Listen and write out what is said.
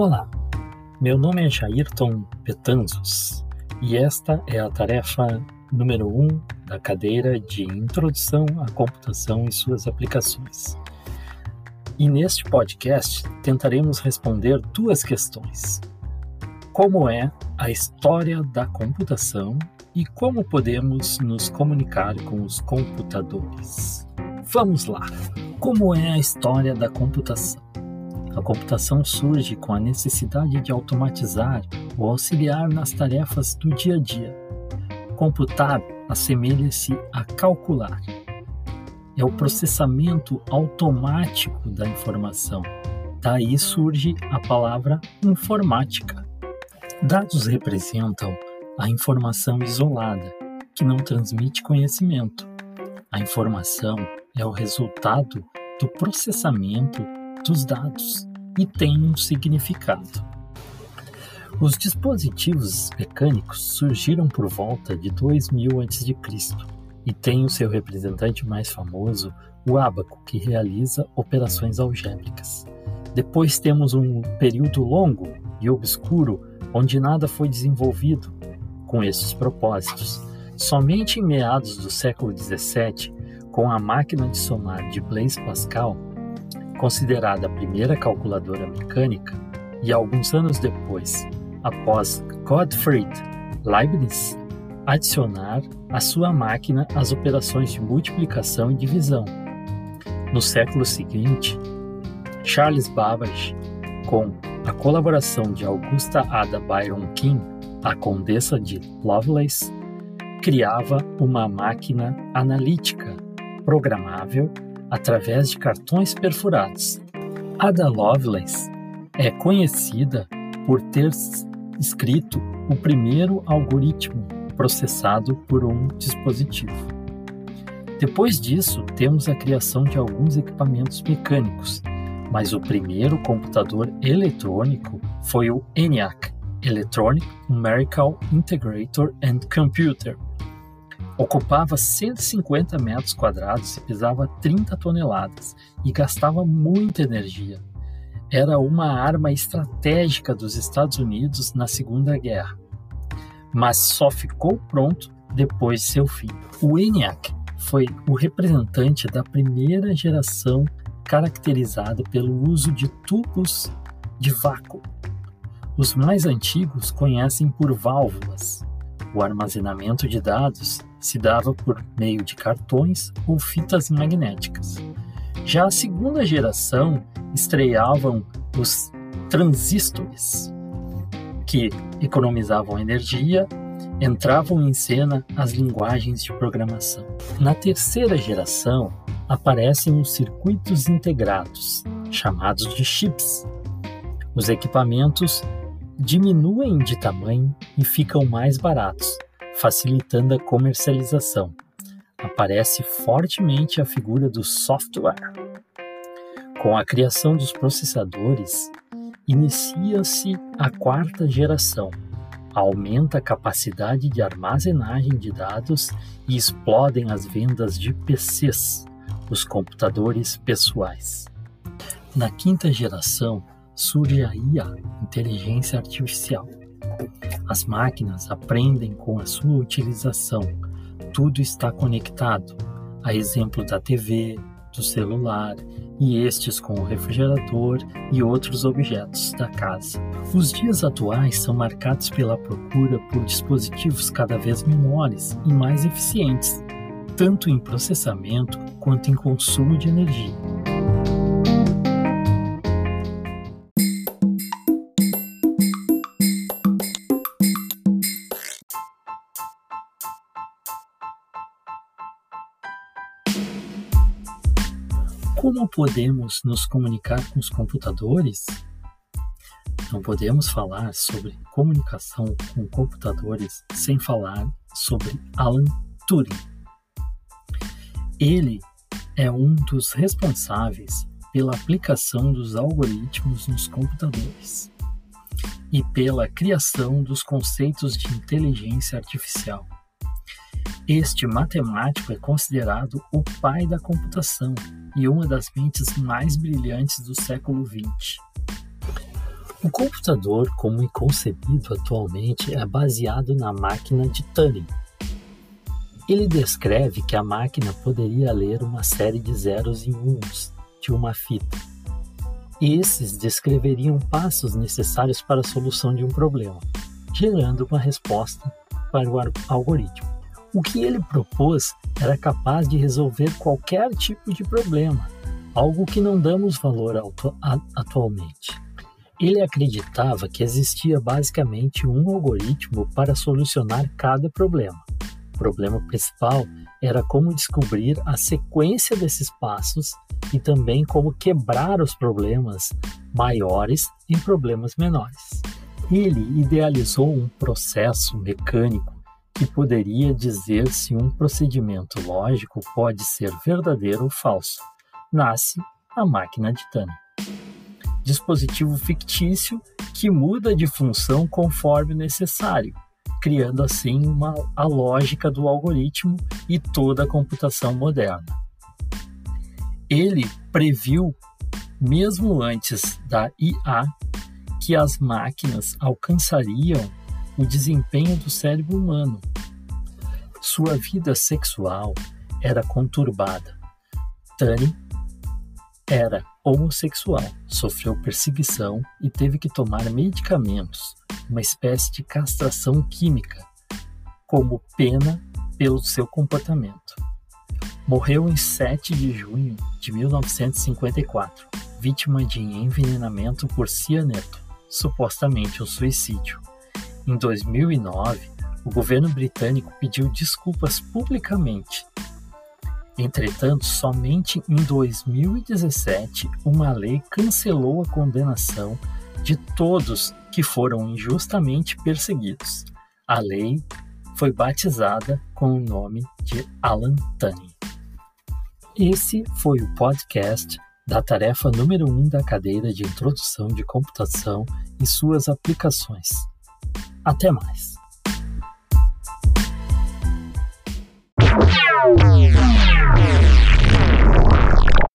Olá, meu nome é Jairton Petanzos e esta é a tarefa número 1 um da cadeira de Introdução à Computação e suas aplicações. E neste podcast tentaremos responder duas questões: como é a história da computação e como podemos nos comunicar com os computadores. Vamos lá! Como é a história da computação? A computação surge com a necessidade de automatizar ou auxiliar nas tarefas do dia a dia. Computar assemelha-se a calcular. É o processamento automático da informação. Daí surge a palavra informática. Dados representam a informação isolada, que não transmite conhecimento. A informação é o resultado do processamento dos dados e tem um significado. Os dispositivos mecânicos surgiram por volta de 2000 a.C. e tem o seu representante mais famoso, o ábaco, que realiza operações algébricas. Depois temos um período longo e obscuro onde nada foi desenvolvido com esses propósitos. Somente em meados do século XVII, com a máquina de somar de Blaise Pascal, considerada a primeira calculadora mecânica, e alguns anos depois, após Gottfried Leibniz adicionar à sua máquina as operações de multiplicação e divisão. No século seguinte, Charles Babbage, com a colaboração de Augusta Ada Byron King, a condessa de Lovelace, criava uma máquina analítica programável através de cartões perfurados. Ada Lovelace é conhecida por ter escrito o primeiro algoritmo processado por um dispositivo. Depois disso, temos a criação de alguns equipamentos mecânicos, mas o primeiro computador eletrônico foi o ENIAC, Electronic Numerical Integrator and Computer, Ocupava 150 metros quadrados e pesava 30 toneladas e gastava muita energia. Era uma arma estratégica dos Estados Unidos na Segunda Guerra, mas só ficou pronto depois de seu fim. O ENIAC foi o representante da primeira geração caracterizada pelo uso de tubos de vácuo. Os mais antigos conhecem por válvulas. O armazenamento de dados se dava por meio de cartões ou fitas magnéticas. Já a segunda geração estreavam os transistores, que economizavam energia, entravam em cena as linguagens de programação. Na terceira geração, aparecem os circuitos integrados, chamados de chips. Os equipamentos diminuem de tamanho e ficam mais baratos, facilitando a comercialização. Aparece fortemente a figura do software. Com a criação dos processadores, inicia-se a quarta geração. Aumenta a capacidade de armazenagem de dados e explodem as vendas de PCs, os computadores pessoais. Na quinta geração, surge a IA, inteligência artificial. As máquinas aprendem com a sua utilização. Tudo está conectado, a exemplo da TV, do celular e estes com o refrigerador e outros objetos da casa. Os dias atuais são marcados pela procura por dispositivos cada vez menores e mais eficientes, tanto em processamento quanto em consumo de energia. Como podemos nos comunicar com os computadores? Não podemos falar sobre comunicação com computadores sem falar sobre Alan Turing. Ele é um dos responsáveis pela aplicação dos algoritmos nos computadores e pela criação dos conceitos de inteligência artificial. Este matemático é considerado o pai da computação e uma das mentes mais brilhantes do século XX. O computador, como é concebido atualmente, é baseado na máquina de Turing. Ele descreve que a máquina poderia ler uma série de zeros e uns de uma fita. Esses descreveriam passos necessários para a solução de um problema, gerando uma resposta para o algoritmo. O que ele propôs era capaz de resolver qualquer tipo de problema, algo que não damos valor atualmente. Ele acreditava que existia basicamente um algoritmo para solucionar cada problema. O problema principal era como descobrir a sequência desses passos e também como quebrar os problemas maiores em problemas menores. Ele idealizou um processo mecânico que poderia dizer se um procedimento lógico pode ser verdadeiro ou falso. Nasce a máquina de Turing dispositivo fictício que muda de função conforme necessário, criando assim uma, a lógica do algoritmo e toda a computação moderna. Ele previu, mesmo antes da IA, que as máquinas alcançariam o desempenho do cérebro humano. Sua vida sexual era conturbada. Turing era homossexual, sofreu perseguição e teve que tomar medicamentos, uma espécie de castração química, como pena pelo seu comportamento. Morreu em 7 de junho de 1954, vítima de envenenamento por cianeto, supostamente um suicídio. Em 2009, o governo britânico pediu desculpas publicamente Entretanto, somente em 2017, uma lei cancelou a condenação de todos que foram injustamente perseguidos. A lei foi batizada com o nome de Alan Turing. Esse foi o podcast da tarefa número 1 um da cadeira de Introdução de Computação e suas aplicações. Até mais!